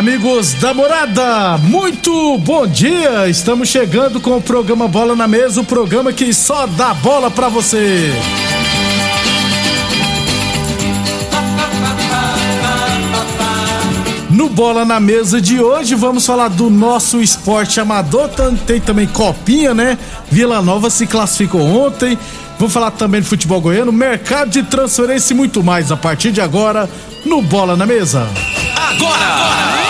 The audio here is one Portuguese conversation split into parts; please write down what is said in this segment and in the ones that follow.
Amigos da morada, muito bom dia! Estamos chegando com o programa Bola na Mesa o programa que só dá bola pra você. No Bola na Mesa de hoje, vamos falar do nosso esporte amador. Tem também Copinha, né? Vila Nova se classificou ontem. Vamos falar também de futebol goiano, mercado de transferência e muito mais a partir de agora no Bola na Mesa. Agora! Bola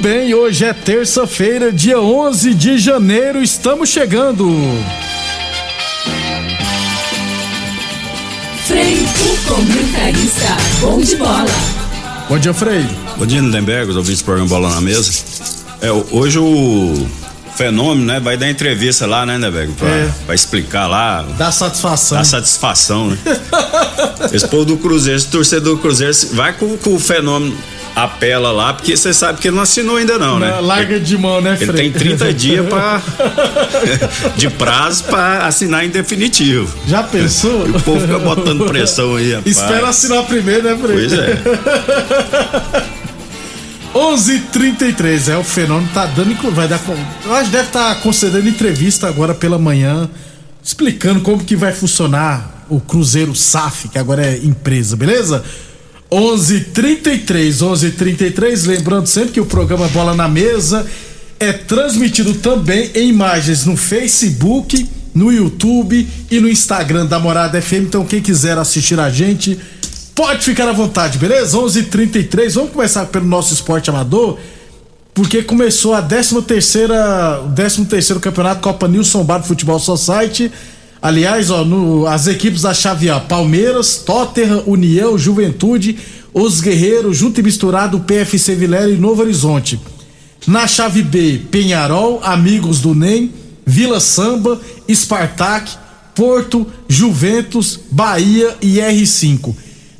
Bem, hoje é terça-feira, dia 11 de janeiro, estamos chegando. Frei, o comentarista, bom de bola. Bom dia, Frei. Bom dia, Lindenberg, os ouvintes do programa Bola na Mesa. É, hoje o fenômeno, né, vai dar entrevista lá, né, Lindenberg, pra, É. pra explicar lá. Dá satisfação. Dá satisfação, né? Esse povo do Cruzeiro, esse torcedor do Cruzeiro, vai com, com o fenômeno apela lá, porque você sabe que ele não assinou ainda não, né? Larga de mão, né, Ele Frei? tem 30 dias pra, de prazo pra assinar em definitivo. Já pensou? E o povo fica botando pressão aí, rapaz. Espera assinar primeiro, né, Frei? Pois é. 11:33 é o fenômeno tá dando vai dar acho que deve estar concedendo entrevista agora pela manhã explicando como que vai funcionar o Cruzeiro SAF, que agora é empresa, beleza? 11:33, 11:33, lembrando sempre que o programa Bola na Mesa é transmitido também em imagens no Facebook, no YouTube e no Instagram da Morada FM. Então quem quiser assistir a gente, pode ficar à vontade, beleza? 11:33. Vamos começar pelo nosso esporte amador, porque começou a 13 terceira, o 13 terceiro campeonato Copa Nilson Bar Futebol Society. Aliás, ó, no- as equipes da chave A, Palmeiras, Tottenham, União, Juventude, Os Guerreiros, Junto e Misturado, PFC Vilela e Novo Horizonte. Na chave B, Penharol, Amigos do NEM, Vila Samba, Spartak, Porto, Juventus, Bahia e R5.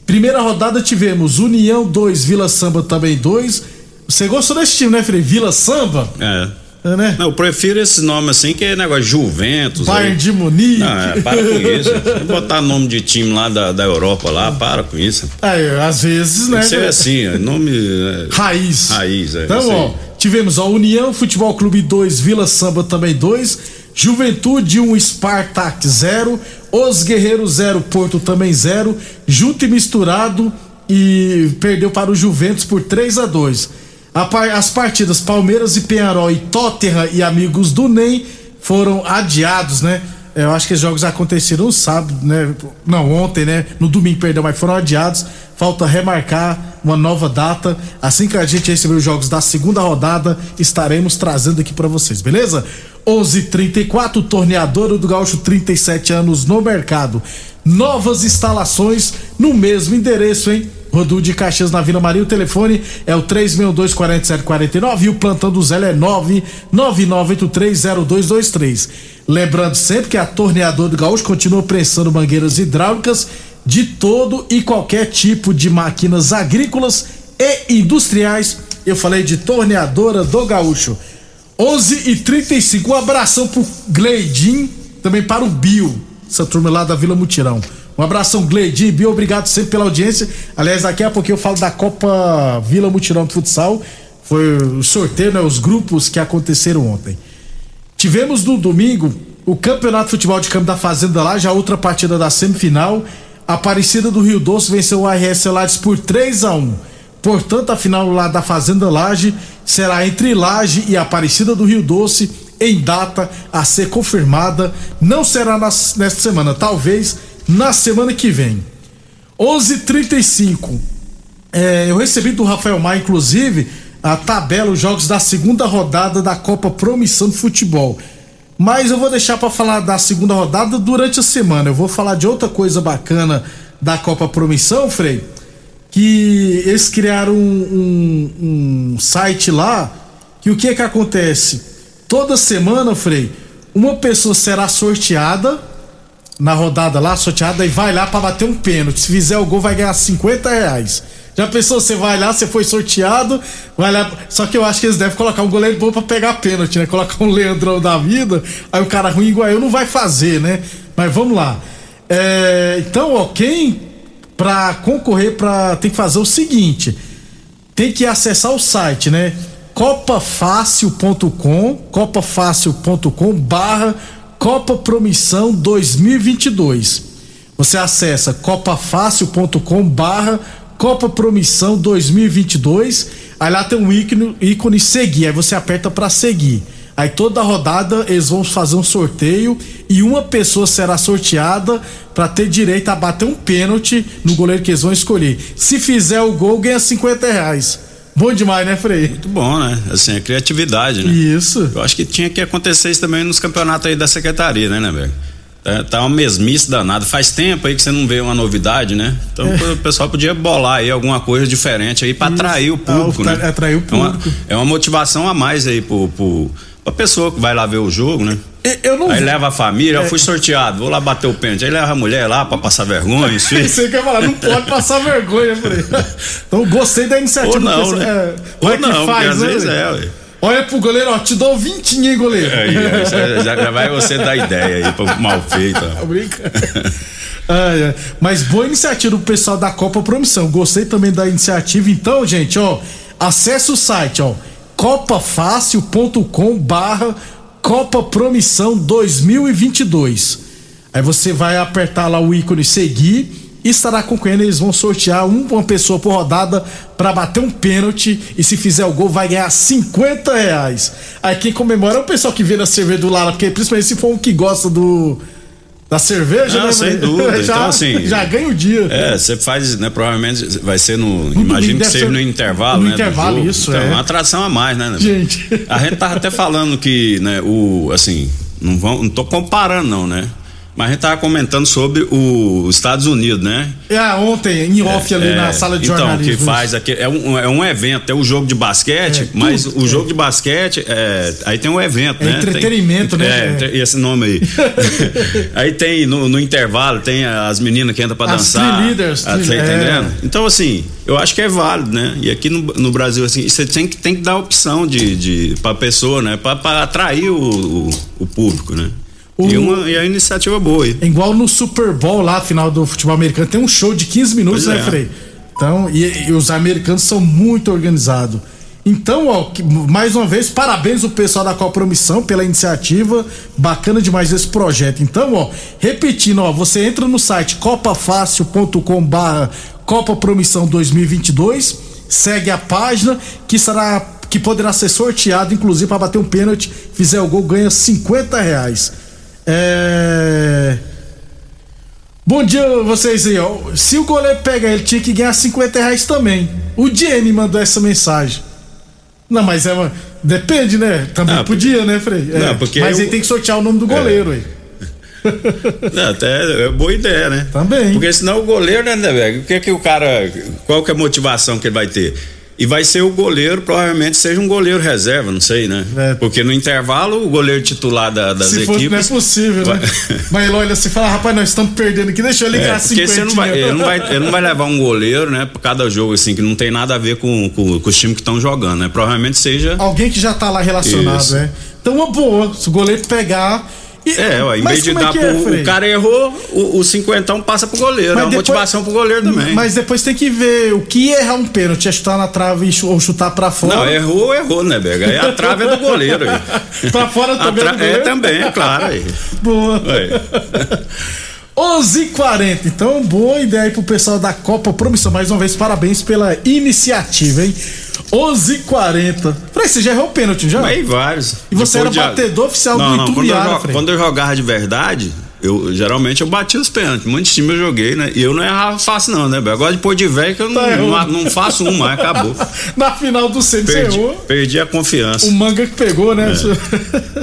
Primeira rodada tivemos União 2, Vila Samba também 2. Você gostou desse time, né, Frei? Vila Samba? É. É, né? Não, eu prefiro esse nome assim, que é negócio Juventus. Bayern de Munique. Não, é, para com isso. Botar nome de time lá da, da Europa lá, para com isso. Aí, às vezes, Tem né? que ser assim, é nome. é, Raiz. Raiz, é. Então, isso ó, tivemos a União Futebol Clube 2, Vila Samba também 2, Juventude 1, Spartak 0, Os Guerreiros 0, Porto também 0, Junto e Misturado e perdeu para o Juventus por 3 a 2. As partidas Palmeiras e Penharol e Tottenham e Amigos do NEM foram adiados, né? É, Eu acho que os jogos aconteceram no sábado, né? Não, ontem, né? No domingo, perdão, mas foram adiados. Falta remarcar uma nova data. Assim que a gente receber os jogos da segunda rodada, estaremos trazendo aqui pra vocês, beleza? 11:34 torneadora do Gaúcho, 37 anos no mercado. Novas instalações no mesmo endereço, hein? Rodul de Caxias na Vila Maria. O telefone é o 362-4749 e o plantão do Zé é 999830223. Lembrando sempre que a torneadora do Gaúcho continua prensando mangueiras hidráulicas de todo e qualquer tipo de máquinas agrícolas e industriais. Eu falei de torneadora do Gaúcho. 11 e 35 um abração pro Gleidin, também para o Bio, essa turma lá da Vila Mutirão. Um abração, Gleidinho, Bio, obrigado sempre pela audiência. Aliás, daqui a pouquinho eu falo da Copa Vila Mutirão de Futsal. Foi o sorteio, né, os grupos que aconteceram ontem. Tivemos no domingo o Campeonato de Futebol de Campo da Fazenda lá, já outra partida da semifinal. Aparecida do Rio Doce venceu o ARS Lages por 3 a 1 Portanto, a final lá da Fazenda Laje será entre Laje e Aparecida do Rio Doce em data a ser confirmada. Não será nas, nesta semana, talvez na semana que vem. 11:35. É, eu recebi do Rafael Maia, inclusive, a tabela, os jogos da segunda rodada da Copa Promissão de Futebol. Mas eu vou deixar para falar da segunda rodada durante a semana. Eu vou falar de outra coisa bacana da Copa Promissão, Frei. Que eles criaram um, um, um site lá. Que o que é que acontece? Toda semana, Frei, uma pessoa será sorteada na rodada lá, sorteada, e vai lá para bater um pênalti. Se fizer o gol, vai ganhar 50 reais. Já pensou, você vai lá, você foi sorteado, vai lá. Só que eu acho que eles devem colocar um goleiro bom pra pegar pênalti, né? Colocar um Leandrão da vida, aí o cara ruim igual eu não vai fazer, né? Mas vamos lá. É, então, ó, quem pra concorrer pra. tem que fazer o seguinte: tem que acessar o site, né? copafácil.com, copafácil.com barra Copa Promissão 2022. Você acessa copafácil.com barra Copa Promissão 2022. Aí lá tem um ícone, ícone seguir. Aí você aperta para seguir. Aí toda rodada eles vão fazer um sorteio e uma pessoa será sorteada para ter direito a bater um pênalti no goleiro que eles vão escolher. Se fizer o gol, ganha 50 reais. Bom demais, né, Frei? Muito bom, né? Assim, a criatividade, né? Isso. Eu acho que tinha que acontecer isso também nos campeonatos aí da secretaria, né, né, velho? Tá, tá uma mesmice danada. Faz tempo aí que você não vê uma novidade, né? Então é. o pessoal podia bolar aí alguma coisa diferente aí para atrair o público, ah, né? Atrair o público. É uma, é uma motivação a mais aí pro, pro, pra pessoa que vai lá ver o jogo, né? Eu não Aí leva a família, é. eu fui sorteado, vou lá bater o pênalti. Aí leva a mulher lá pra passar vergonha, isso. Você quer falar, não pode passar vergonha, falei. Então gostei da iniciativa. Ou não, né? É, Ou não, faz, às né, vezes é, ué. Olha pro goleiro, ó, te dou vintinho, hein, goleiro. Aí, aí já, já, vai você dar ideia aí pro mal feito. Brinca. Ah, é. Mas boa iniciativa do pessoal da Copa Promissão. Gostei também da iniciativa. Então, gente, ó, acesse o site, ó, copafácil.com barra Copa Promissão 2022. Aí você vai apertar lá o ícone seguir e estará concorrendo. Eles vão sortear uma pessoa por rodada para bater um pênalti e se fizer o gol vai ganhar 50 reais. Aí quem comemora é o pessoal que vê na cerveja do Lara, porque principalmente se for um que gosta do da cerveja, Não, né? sem dúvida. já, então, assim. já ganha o dia. É, você faz, né? Provavelmente vai ser no. No imagino que seja no intervalo, no né? intervalo, isso, então, é. uma atração a mais, né? Gente. A gente tava até falando que, né, o. Assim, não, vão, não tô comparando, não, né? Mas a gente tava comentando sobre os Estados Unidos, né? É, ontem, em off ali É, na sala de então, jornalismo. que faz aqui, é um, é um evento, é o jogo de basquete, É, mas tudo, o jogo de basquete, é, aí tem um evento, É né? entretenimento, tem, né? É, esse nome aí. aí tem, no, no intervalo, tem as meninas que entram pra As dançar. cheerleaders, Ah, tá entendendo? é. Então, assim, eu acho que é válido, né? E aqui no, no Brasil, assim, você tem que, tem que dar opção de, de, pra pessoa, né? Pra, pra atrair o, o, o público, né? O- E, uma, e a iniciativa boa aí. É igual no Super Bowl lá, final do futebol americano, tem um show de 15 minutos, Pois né, é. Frei? Então, e, e os americanos são muito organizados. Então, ó, que- mais uma vez, parabéns ao pessoal da Copa Promissão pela iniciativa. Bacana demais esse projeto. Então, ó, repetindo, ó, você entra no site copafácil.com barra Copa Promissão 2022, segue a página que será que poderá ser sorteado, inclusive para bater um pênalti, fizer o gol ganha 50 reais. É... Bom dia vocês aí, ó. Se o goleiro pega ele, tinha que ganhar 50 reais também. O Jenny mandou essa mensagem. Não, mas é uma... Depende, né? Também Não, podia, né, Frei? É. Não, porque mas eu- aí tem que sortear o nome do goleiro aí. Não, até é boa ideia, né? Também. Porque senão o goleiro, né, né, velho? O que que o cara. Qual que é a motivação que ele vai ter? E vai ser o goleiro, provavelmente seja um goleiro reserva, não sei, né? É. Porque no intervalo, o goleiro titular da- das Se fosse, não é equipes. possível, né? vai- Mas ele olha assim e fala, rapaz, nós estamos perdendo aqui, deixa eu ligar É, porque você não vai, ele, não vai, ele não vai levar um goleiro, né, pra cada jogo, assim, que não tem nada a ver com, com, com os times que estão jogando, né? Provavelmente seja. Alguém que já tá lá relacionado, Isso. né? Então, uma boa, se o goleiro pegar. É, ó, em Mas vez de é dar pro. é, Frei? o cara errou, o, o cinquentão passa pro goleiro. Mas é uma depois- motivação pro goleiro também. Mas depois tem que ver o que é errar um pênalti, é chutar na trave ou chutar pra fora. Não, errou, errou, né, Bega? Aí a trave é do goleiro. Pra fora também é tra-? É também, é claro. Aí. Boa. Aí. 11h40. Então, boa ideia aí pro pessoal da Copa Promissão. Mais uma vez, parabéns pela iniciativa, hein? 11h40. Frei, você já errou o pênalti, já? Mas vários. E você Depois era batedor oficial não, do não, quando eu, quando eu jogava de verdade, eu geralmente eu batia os pênaltis. Muitos times eu joguei, né? E eu não errava fácil, não, né? Agora depois de velho que eu não, Tá não, não faço um mais, acabou. Na final do centro, você Perdi, errou. perdi a confiança. O manga que pegou, né?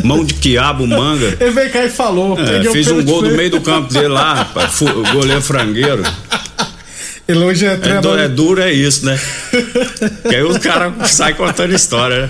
Mão de quiabo, manga. Ele veio cá e falou. É, fiz um gol ele. meio do campo dele lá, rapaz. Goleiro frangueiro. Ele hoje é É, treinador. é duro, é isso, né? que aí os caras saem contando história, né?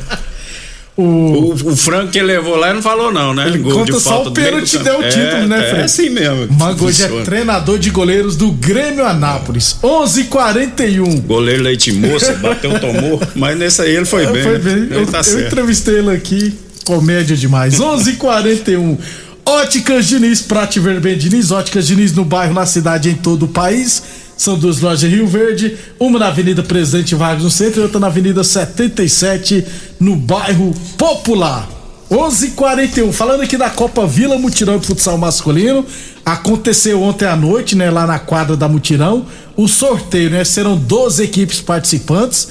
O... O, o frango que levou lá não falou, não, né? Ele Gol conta só o pênalti deu o título, É, né, É Fred? assim mesmo. Manga hoje é treinador de goleiros do Grêmio Anápolis. 11:41. Goleiro leite moça, bateu, tomou. Mas nesse aí ele foi bem. Foi né? bem. Eu, tá eu entrevistei ele aqui. Comédia demais. 11:41. Óticas Diniz, Prate Ver bem Diniz. Óticas Diniz no bairro, na cidade, em todo o país. São duas lojas Rio Verde, uma na Avenida Presidente Vargas no centro e outra na Avenida 77 no bairro Popular. 11:41. Falando aqui da Copa Vila Mutirão de Futsal Masculino, aconteceu ontem à noite, né, lá na quadra da Mutirão, o sorteio, né? Serão 12 equipes participantes,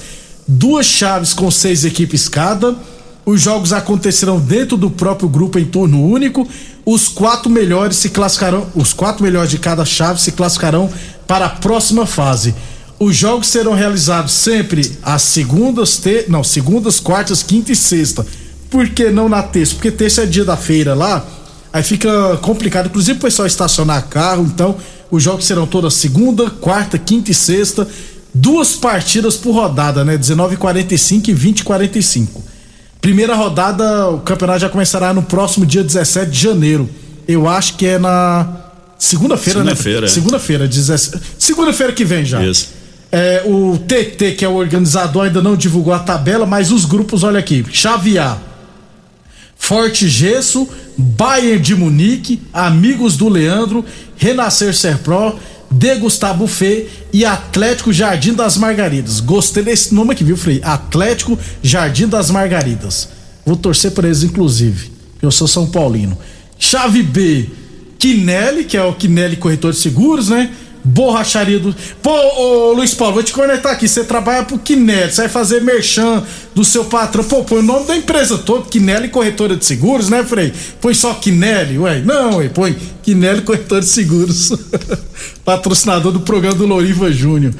duas chaves com seis equipes cada. Os jogos acontecerão dentro do próprio grupo em turno único. Os quatro melhores se classificarão, os quatro melhores de cada chave se classificarão para a próxima fase. Os jogos serão realizados sempre às segundas, não, segundas, quartas, quinta e sexta. Por que não na terça? Porque terça é dia da feira lá, aí fica complicado, inclusive o pessoal estacionar carro, então os jogos serão todas segunda, quarta, quinta e sexta, duas partidas por rodada, né? 19:45 e 20:45. Primeira rodada, o campeonato já começará no próximo dia 17 de janeiro. Eu acho que é na segunda-feira, né? Segunda-feira, é. Segunda-feira, 17 segunda-feira que vem já. Isso. É, o TT, que é o organizador, ainda não divulgou a tabela, mas os grupos, olha aqui: Chave A, Forte Gesso, Bayern de Munique, Amigos do Leandro, Renascer Serpro, Degustar Buffet e Atlético Jardim das Margaridas. Gostei desse nome aqui, viu, Frei? Atlético Jardim das Margaridas. Vou torcer por eles, inclusive. Eu sou São Paulino. Chave B, Quinelli, que é o Quinelli Corretor de Seguros, né? Borracharia do. Pô, ô, Luiz Paulo, vou te conectar aqui. Você trabalha pro Quinelli, você vai fazer merchan do seu patrão. Pô, põe o nome da empresa toda, Quinelli Corretora de Seguros, né, Frei? Põe só Quinelli, ué. Não, ué, põe Quinelli Corretora de Seguros. Patrocinador do programa do Loriva Júnior.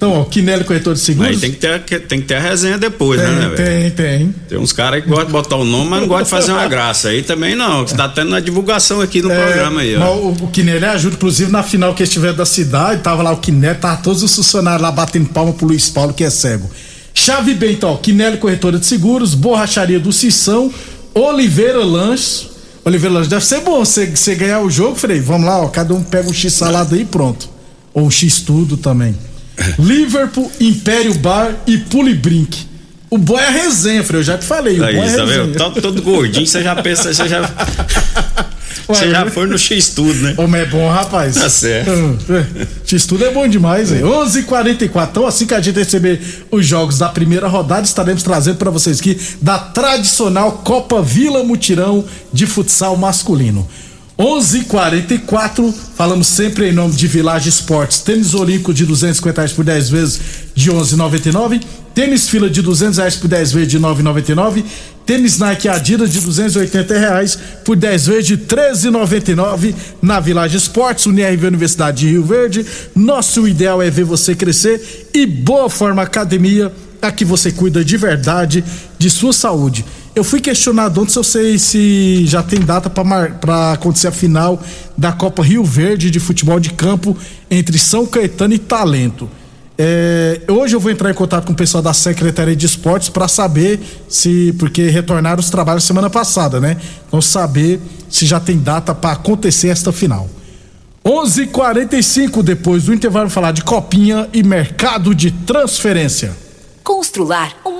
Então, ó, Quinelli Corretor de Seguros. Aí tem que, ter, tem que ter a resenha depois, né, né, tem, velho? tem, tem. Tem uns caras que gostam de botar o nome, mas não gostam de fazer uma graça. Aí também não. Você tá tendo uma divulgação aqui no É, programa aí, ó. o, o Quinelli ajuda, inclusive na final que estiver da cidade, tava lá o Quinelli, tava todos os funcionários lá batendo palma pro Luiz Paulo, que é cego. Chave bem, então, ó, Quinelli Corretora de Seguros, Borracharia do Cição, Oliveira Lanches. Oliveira Lanches, deve ser bom você você ganhar o jogo, Frei. Vamos lá, ó, cada um pega um X salada aí e pronto. Ou um X tudo também. Liverpool, Império Bar e Pulibrink. O bom é a resenha, Frei, eu já te falei. O Aí, bom é tá resenha. vendo? Todo, todo gordinho, você já pensa, você já. Você já foi no X tudo, né? Como é bom, rapaz. Tá certo. Hum, é. Isso tudo é bom demais, hein? 11:44. Então, assim que a gente receber os jogos da primeira rodada, estaremos trazendo para vocês aqui da tradicional Copa Vila Mutirão de futsal masculino. 11:44. Falamos sempre em nome de Village Esportes. Tênis Olímpico de 250 reais por 10 vezes de 11,99. Tênis fila de 200 reais por 10 vezes de 9,99. Tênis Nike Adidas de 280 reais por 10 vezes de 13,99 na Village Esportes, UNIRV Universidade de Rio Verde. Nosso ideal é ver você crescer e Boa Forma Academia, aqui você cuida de verdade de sua saúde. Eu fui questionado ontem se eu sei se já tem data para acontecer a final da Copa Rio Verde de futebol de campo entre São Caetano e Talento. É, hoje eu vou entrar em contato com o pessoal da Secretaria de Esportes para saber se. Porque retornaram os trabalhos semana passada, né? Então, saber se já tem data para acontecer esta final. 11:45 h 45 depois do intervalo, falar de copinha e mercado de transferência. Constrular um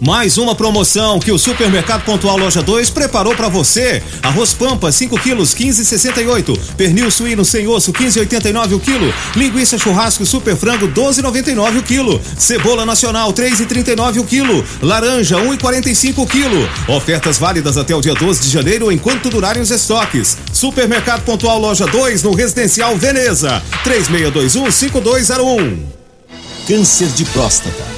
Mais uma promoção que o Supermercado Pontual Loja 2 preparou para você. Arroz Pampa 5 quilos 15,68. Pernil suíno sem osso 15,89 o quilo. Linguiça churrasco super frango 12,99 o quilo. Cebola nacional 3,39 o quilo. Laranja 1,45 o quilo. Ofertas válidas até o dia 12 de janeiro enquanto durarem os estoques. Supermercado Pontual Loja 2 no Residencial Veneza 3621 5201. Câncer de próstata,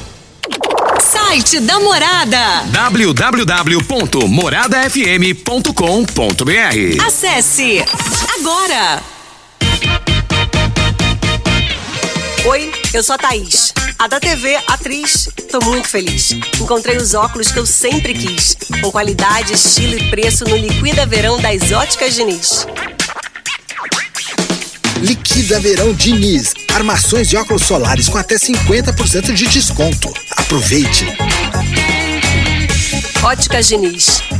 Site da Morada. www.moradafm.com.br Acesse agora. Oi, eu sou a Thaís, a da TV Atriz. Tô muito feliz. Encontrei os óculos que eu sempre quis, com qualidade, estilo e preço no Liquida Verão das Óticas Diniz. Liquida Verão Diniz. Armações de óculos solares com até 50% de desconto. Aproveite! Óticas Diniz,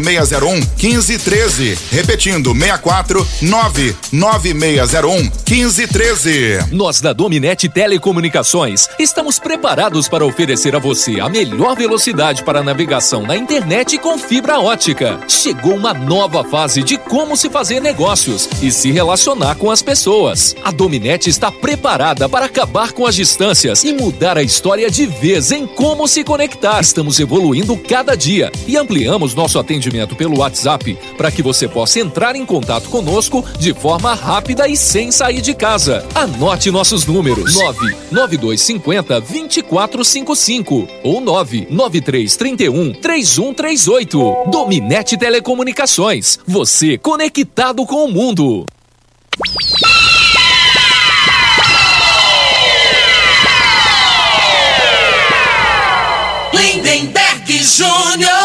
99601 1513. Repetindo, 64 99601 1513. Nós da Dominete Telecomunicações estamos preparados para oferecer a você a melhor velocidade para navegação na internet com fibra ótica. Chegou uma nova fase de como se fazer negócios e se relacionar com as pessoas. A Dominete está preparada para acabar com as distâncias e mudar a história de vez em como se conectar. Estamos evoluindo cada dia e ampliamos nosso atendimento pelo WhatsApp para que você possa entrar em contato conosco de forma rápida e sem sair de casa. Anote nossos números: 99250 2455 ou 99331 3138. Dominete Telecomunicações. Você conectado com o mundo. Lindenberg Júnior.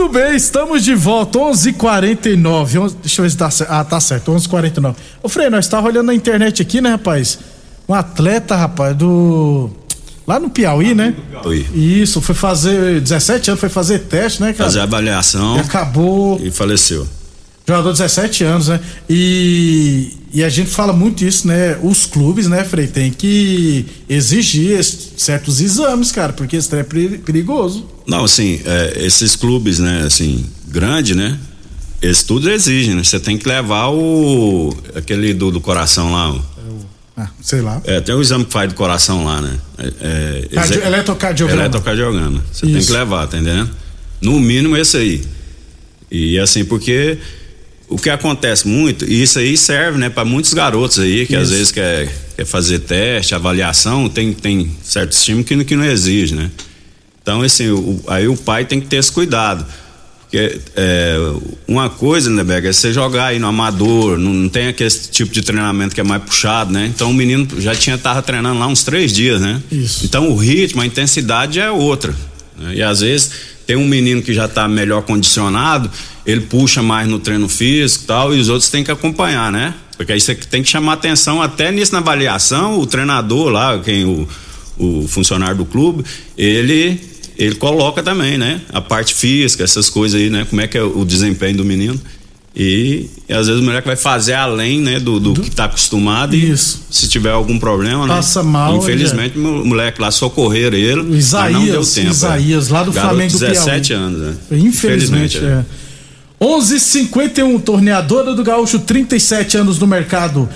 Muito bem, estamos de volta, 11:49. 11, deixa eu ver se tá certo. Ah, tá certo, 11:49. Ô Frei, nós tava olhando na internet aqui, né, rapaz? Um atleta, rapaz, do lá no Piauí, né? Foi. Isso, foi fazer 17 anos, foi fazer teste, né, cara? Fazer avaliação. E acabou. E faleceu. Jogador de 17 anos, né? E, e a gente fala muito isso, né? Os clubes, né, Frei, tem que exigir certos exames, cara, porque isso é perigoso. Não, assim, é, esses clubes, né, assim, grande, né? Eles tudo exigem, né? Você tem que levar o. aquele do, do coração lá. O, ah, sei lá. É, tem o exame que faz do coração lá, né? É, é, Cardio, eletrocardiograma. Eletrocardiograma. Você tem que levar, tá entendendo? No mínimo esse aí. E assim, porque o que acontece muito, e isso aí serve, né, para muitos garotos aí que isso. às vezes quer, quer fazer teste, avaliação, tem, tem certos times que, que não exige, né? Então, assim, o, aí o pai tem que ter esse cuidado. Porque é, uma coisa, né, Bega, é você jogar aí no amador, não, não, tem aquele tipo de treinamento que é mais puxado, né? Então o menino já tinha tava treinando lá uns três dias, né? Isso. Então o ritmo, a intensidade é outra. Né? E às vezes tem um menino que já está melhor condicionado, ele puxa mais no treino físico e tal, e os outros têm que acompanhar, né? Porque aí você tem que chamar atenção até nisso na avaliação, o treinador lá, quem o, o funcionário do clube, ele ele coloca também, né? A parte física, essas coisas aí, né? Como é que é o desempenho do menino. E, e às vezes o moleque vai fazer além, né, do, do, do... que está acostumado Isso. e se tiver algum problema, Passa né? mal. Infelizmente, é. o moleque lá socorrer ele, o Isaías, não deu tempo. Isaías, é. lá do Garoto, Flamengo 17 Piauí. anos, né? Infelizmente, é. 11:51 torneadora do Gaúcho, 37 anos no mercado.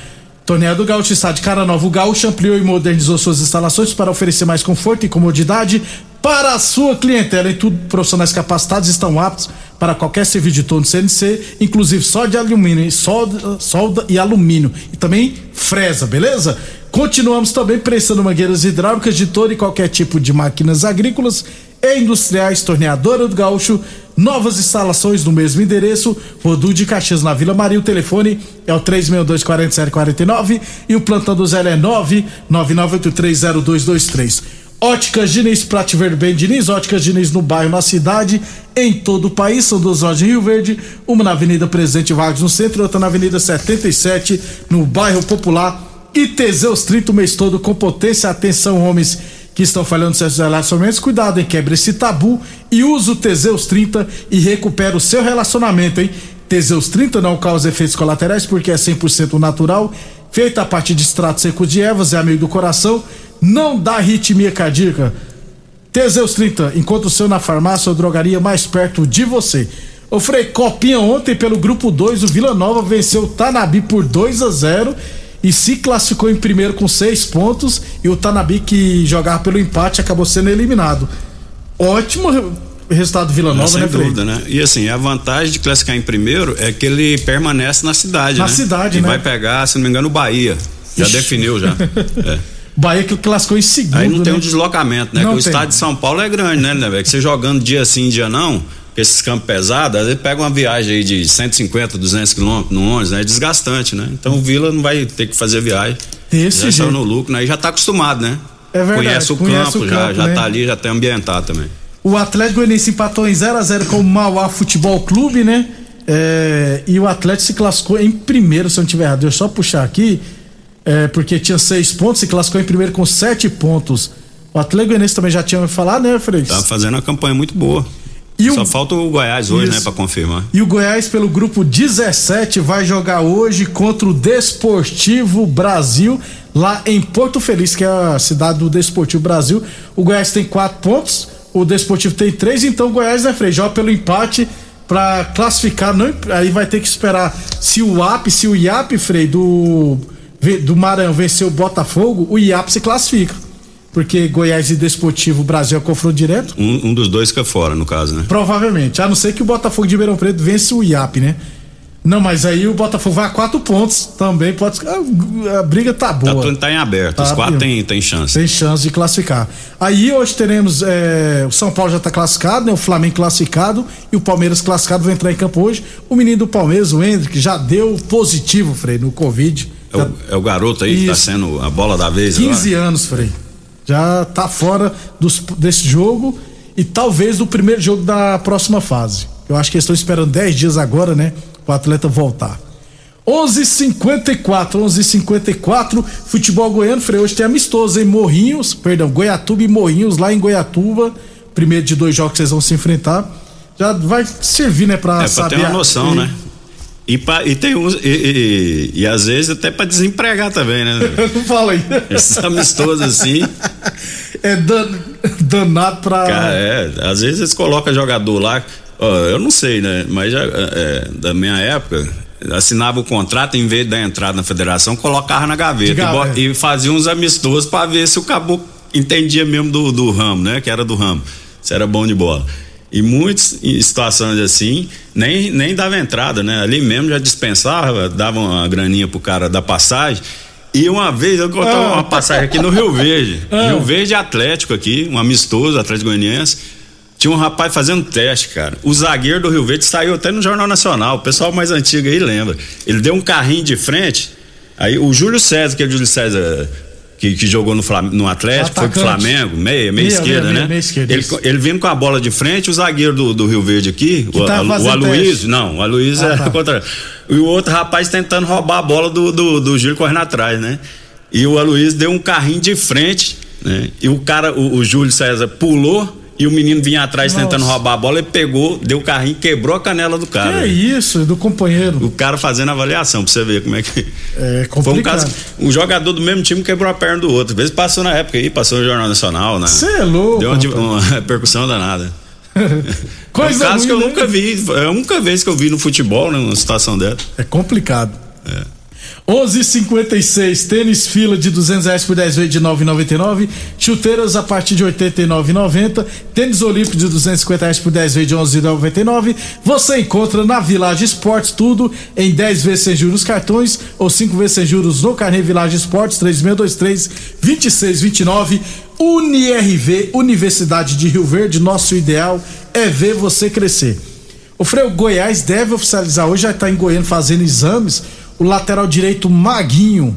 Torneio do Gaúcho está de cara nova. O Gaúcho ampliou e modernizou suas instalações para oferecer mais conforto e comodidade para a sua clientela. E tudo profissionais capacitados estão aptos para qualquer serviço de torno CNC, inclusive só de alumínio, solda, solda e alumínio. E também fresa, beleza? Continuamos também prestando mangueiras hidráulicas de todo e qualquer tipo de máquinas agrícolas e industriais. Torneadora do Gaúcho Novas instalações no mesmo endereço, Rodu de Caxias na Vila Maria. O telefone é o 362-4749 e o plantão do Zé é 999830223. Óticas Diniz, Prate Verde Bem Diniz, Óticas Diniz no bairro, na cidade, em todo o país. São duas lojas em Rio Verde, uma na Avenida Presidente Vargas no centro outra na Avenida 77 no bairro Popular. E Teseus 30 o mês todo com potência. Atenção, homens que estão falhando seus relacionamentos, cuidado, hein? Quebre esse tabu e use o Teseus 30 e recupera o seu relacionamento, hein? Teseus 30 não causa efeitos colaterais porque é 100% natural, feita a partir de extrato seco de ervas, é amigo do coração, não dá arritmia cardíaca. Teseus 30, encontra o seu na farmácia ou drogaria mais perto de você. O Frei Copinha ontem pelo grupo 2, o Vila Nova venceu o Tanabi por 2 a 0 e se classificou em primeiro com seis pontos e o Tanabi que jogava pelo empate acabou sendo eliminado. Ótimo resultado do Vila Nova, sem né, Frei? dúvida, né? E assim, a vantagem de classificar em primeiro é que ele permanece na cidade, Na né? cidade, e né? vai pegar, se não me engano, o Bahia. Já Ixi. definiu já. É. Bahia que classificou em segundo, Aí não tem né? um deslocamento, né? Não Porque o tem. estado de São Paulo é grande, né, né, velho? Que você jogando dia sim, dia não, esses campos pesados, às vezes pega uma viagem aí de 150, 200 quilômetros no ônibus, né? É desgastante, né? Então o Vila não vai ter que fazer viagem. Desse já jeito. no lucro, né? E já tá acostumado, né? É verdade, Conhece o conhece campo, o já, campo, já né? tá ali, já tá ambientado também. O Atlético Goianiense empatou em 0 a 0 com o Mauá Futebol Clube, né? É, e o Atlético se classificou em primeiro, se eu não estiver errado. Deixa eu só puxar aqui, é, porque tinha seis pontos, se classificou em primeiro com sete pontos. O Atlético Goianiense também já tinha me falado, né, Fred? Tá fazendo uma campanha muito boa. E Só o- falta o Goiás hoje, Isso. né, pra confirmar. E o Goiás, pelo grupo 17, vai jogar hoje contra o Desportivo Brasil, lá em Porto Feliz, que é a cidade do Desportivo Brasil. O Goiás tem quatro pontos, o Desportivo tem três, então o Goiás, né, Frei, joga pelo empate para classificar. Não, aí vai ter que esperar se o AP, se o IAP, Frei, do, do Maranhão vencer o Botafogo, o IAP se classifica. Porque Goiás e Desportivo Brasil é confronto direto. Um, um dos dois fica fora, no caso, né? Provavelmente, a não ser que o Botafogo de Ribeirão Preto vence o IAP, né? Não, mas aí o Botafogo vai a quatro pontos também. Pode, a, a briga tá Tá, boa. tudo tá em aberto. Os Tá, quatro viu? tem, tem chance. Tem chance de classificar. Aí hoje teremos. é, o São Paulo já tá classificado, né? O Flamengo classificado e o Palmeiras classificado vai entrar em campo hoje. O menino do Palmeiras, o Hendrick, já deu positivo, Frei, no Covid. É o, é o garoto aí que tá Isso. sendo a bola da vez 15 anos, Frei. Já tá fora dos- desse jogo e talvez do primeiro jogo da próxima fase. Eu acho que eles estão esperando 10 dias agora, né? O atleta voltar. 11:54, 11:54, futebol goiano, Frei, hoje tem amistoso em Morrinhos, perdão, Goiatuba e Morrinhos lá em Goiatuba. Primeiro de dois jogos que vocês vão se enfrentar. Já vai servir, né, pra É, pra saber ter uma noção, e- né? E, pra- e tem uns. E, e- e às vezes até pra desempregar também, né? Não fala aí. Esses amistosos assim. É dan, danado pra. Cara, é, às vezes eles colocam jogador lá, ó, eu não sei, né? Mas já, é, da minha época, assinava o contrato, em vez da entrada na federação, colocava na gaveta e, gaveta. e fazia uns amistosos pra ver se o caboclo entendia mesmo do, do ramo, né? Que era do ramo, se era bom de bola. E muitas situações assim, nem, nem dava entrada, né? Ali mesmo já dispensava, dava uma graninha pro cara da passagem E uma vez eu contar ah. uma passagem aqui no Rio Verde. Ah. Rio Verde Atlético aqui, um amistoso, Atlético Goianiense. Tinha um rapaz fazendo teste, cara. O zagueiro do Rio Verde saiu até no Jornal Nacional. O pessoal mais antigo aí lembra. Ele deu um carrinho de frente. Aí o Júlio César, que é o Júlio César que, que, jogou no, no Atlético, Atacante. foi pro Flamengo, meia, meia, meia esquerda, meia, né? Meia esquerda, ele, ele vindo com a bola de frente, o zagueiro do, do Rio Verde aqui, o, tá o Aloysio, não, o Aloysio ah, é tá. contra. E o outro rapaz tentando roubar a bola do, do, do Júlio correndo atrás, né? E o Aloysio deu um carrinho de frente, né? E o cara, o, o Júlio César pulou e o menino vinha atrás Nossa. tentando roubar a bola, ele pegou, deu o carrinho, quebrou a canela do cara. Que é isso, do companheiro. O cara fazendo avaliação pra você ver como é que. É complicado. Foi um caso. Um jogador do mesmo time quebrou a perna do outro. Às vezes passou na época aí, passou no Jornal Nacional, né? Você é louco. Deu uma, uma repercussão danada. Coisa é um caso ruim, que eu né? nunca vi. É a única vez que eu vi no futebol, né? Uma situação dessa. É complicado. É. 11,56. Tênis fila de 200 reais por 10 vezes de 9,99. Chuteiras a partir de 89,90. Tênis olímpico de 250 reais por 10 vezes de 11,99. Você encontra na Village Esportes tudo em 10 vezes sem juros cartões ou 5 vezes sem juros no Carnê Village Esportes 3623 2629. UniRV, Universidade de Rio Verde. Nosso ideal é ver você crescer. O Freio Goiás deve oficializar hoje, já está em Goiânia fazendo exames o lateral direito Maguinho.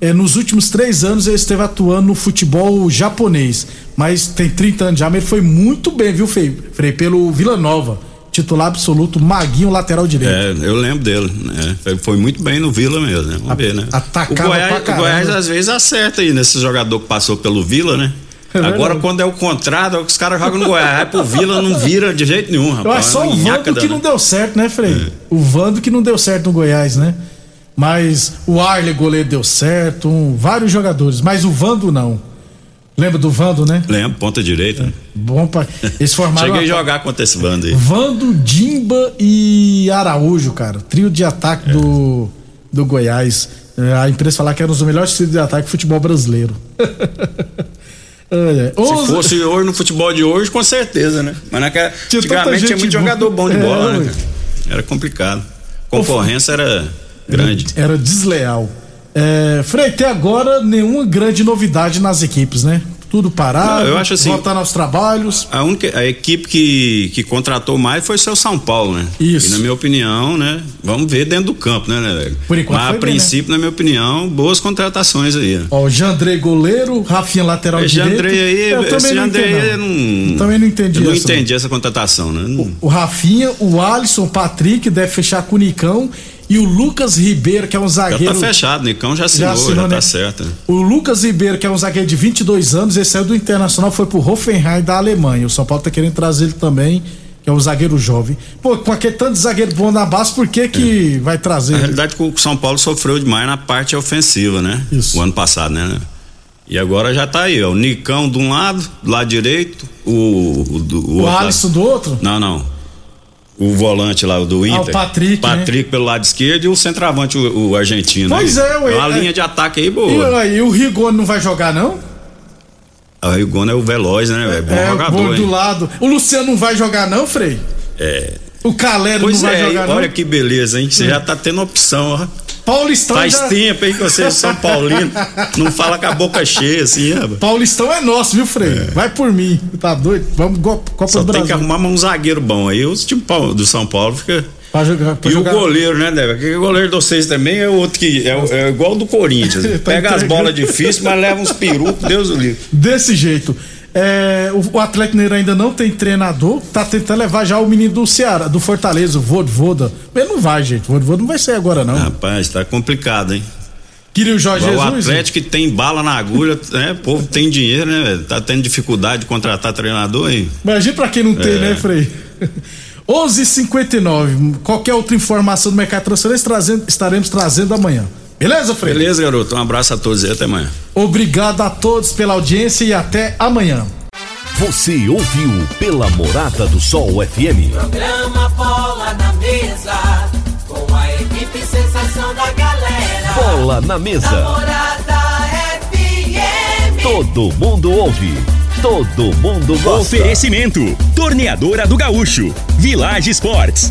É, nos últimos três anos ele esteve atuando no futebol japonês, mas tem 30 anos já, mas ele foi muito bem, viu, Frei? Frei pelo Vila Nova. Titular absoluto, Maguinho, lateral direito. É, eu lembro dele, né? Foi, foi muito bem no Vila mesmo, né? Vamos A, ver, né? Atacava o Goiás, o Goiás às vezes acerta aí nesse jogador que passou pelo Vila, né? É Agora, quando é o contrário, os caras jogam no Goiás, vai pro Vila, não vira de jeito nenhum, rapaz. Acho só É o Vando que não deu certo, né, Frei? O Vando que não deu certo no Goiás, né? Mas o Arley goleiro deu certo, um- vários jogadores, mas o Vando não. Lembra do Vando, né? Lembro, ponta direita. Bom pra. Eles formaram. Cheguei a jogar contra esse bando aí. Vando, Dimba e Araújo, cara. Trio de ataque do, do Goiás. É, a imprensa falar que eram os melhores trios de ataque do futebol brasileiro. Se 11 fosse hoje no futebol de hoje, com certeza, né? Mas naquela, Tinha antigamente tinha muito boa. jogador bom de É, bola, né? cara? Era complicado. Concorrência era grande. Era desleal. É, Frei, até agora nenhuma grande novidade nas equipes, né? Tudo parado. Não, eu acho assim- Voltando aos trabalhos. A única a equipe que, que contratou mais foi o seu São Paulo, né? Isso. E na minha opinião, né? Vamos ver dentro do campo, né, né velho? Por enquanto Mas a bem, princípio, na minha opinião, boas contratações aí. né? Ó, o Jandrei goleiro, Rafinha lateral Esse direito. Andrei aí, Eu esse também não Andrei entendo, aí não. não. Também não entendi Eu não essa, não. entendi essa contratação, né? Não- O Rafinha, o Alisson, o Patrick deve fechar com o Nicão e o Lucas Ribeiro, que é um Já zagueiro. tá fechado, Nicão já assinou, já, assinou, né? tá certo. O Lucas Ribeiro, que é um zagueiro de 22 anos, esse saiu do Internacional, foi pro Hoffenheim da Alemanha. O São Paulo tá querendo trazer ele também, que é um zagueiro jovem. Pô, com aquele tanto de zagueiro bom na base, por que É. que vai trazer? Na ele? realidade, o São Paulo sofreu demais na parte ofensiva, né? Isso. O ano passado, né? E agora já tá aí, ó. O Nicão de um lado, do lado direito, o. O, do- o O outro lado- Alisson do outro? Não, não. O volante lá, o do Inter. Ah, o Patrick, Patrick pelo lado esquerdo e o centroavante, o, o argentino. Pois aí. é, ué, uma é. linha de ataque aí E, boa. aí, o Rigoni não vai jogar, não? Aí o Gono é o veloz, né? É bom é, jogador, bom do hein? lado. O Luciano não vai jogar, não, Frei? É. O Calero Pois não vai é, jogar, não? olha que beleza, hein? Você já tá tendo opção, ó. Paulistão Faz já... tempo, hein, que você é São Paulino. não fala com a boca cheia, assim, rapaz. Paulistão é nosso, viu, Frei? Vai por mim. Tá doido? Vamos Copa Só do tem Brasil. que arrumar um zagueiro bom aí. Os time do São Paulo fica. Pra jogar, pra E jogar- o goleiro, né, Débora? Que o goleiro de vocês também é outro que é, o- é igual do Corinthians. Tá Pega as bolas difíceis, mas leva uns perucos, Deus o livre. Desse jeito. É, o, o Atlético Mineiro ainda não tem treinador, tá tentando levar já o menino do Ceará, do Fortaleza, o Voda. Ele não vai, gente. O Voda não vai sair agora, não. Rapaz, tá complicado, hein? Queria o Jorge o Jesus. Atlético que tem bala na agulha, né? O povo tem dinheiro, né? Tá tendo dificuldade de contratar treinador, hein? Imagina pra quem não tem, É. né, Frei? 11:59. Qualquer outra informação do mercado transferência estaremos trazendo amanhã. Beleza, Frei? Beleza, garoto. Um abraço a todos e até amanhã. Obrigado a todos pela audiência e até amanhã. Você ouviu pela Morada do Sol FM. Programa Bola na Mesa, com a equipe sensação da galera. Bola na mesa. Namorada FM. Todo mundo ouve. Todo mundo gosta. Oferecimento: Torneadora do Gaúcho, Village Sports,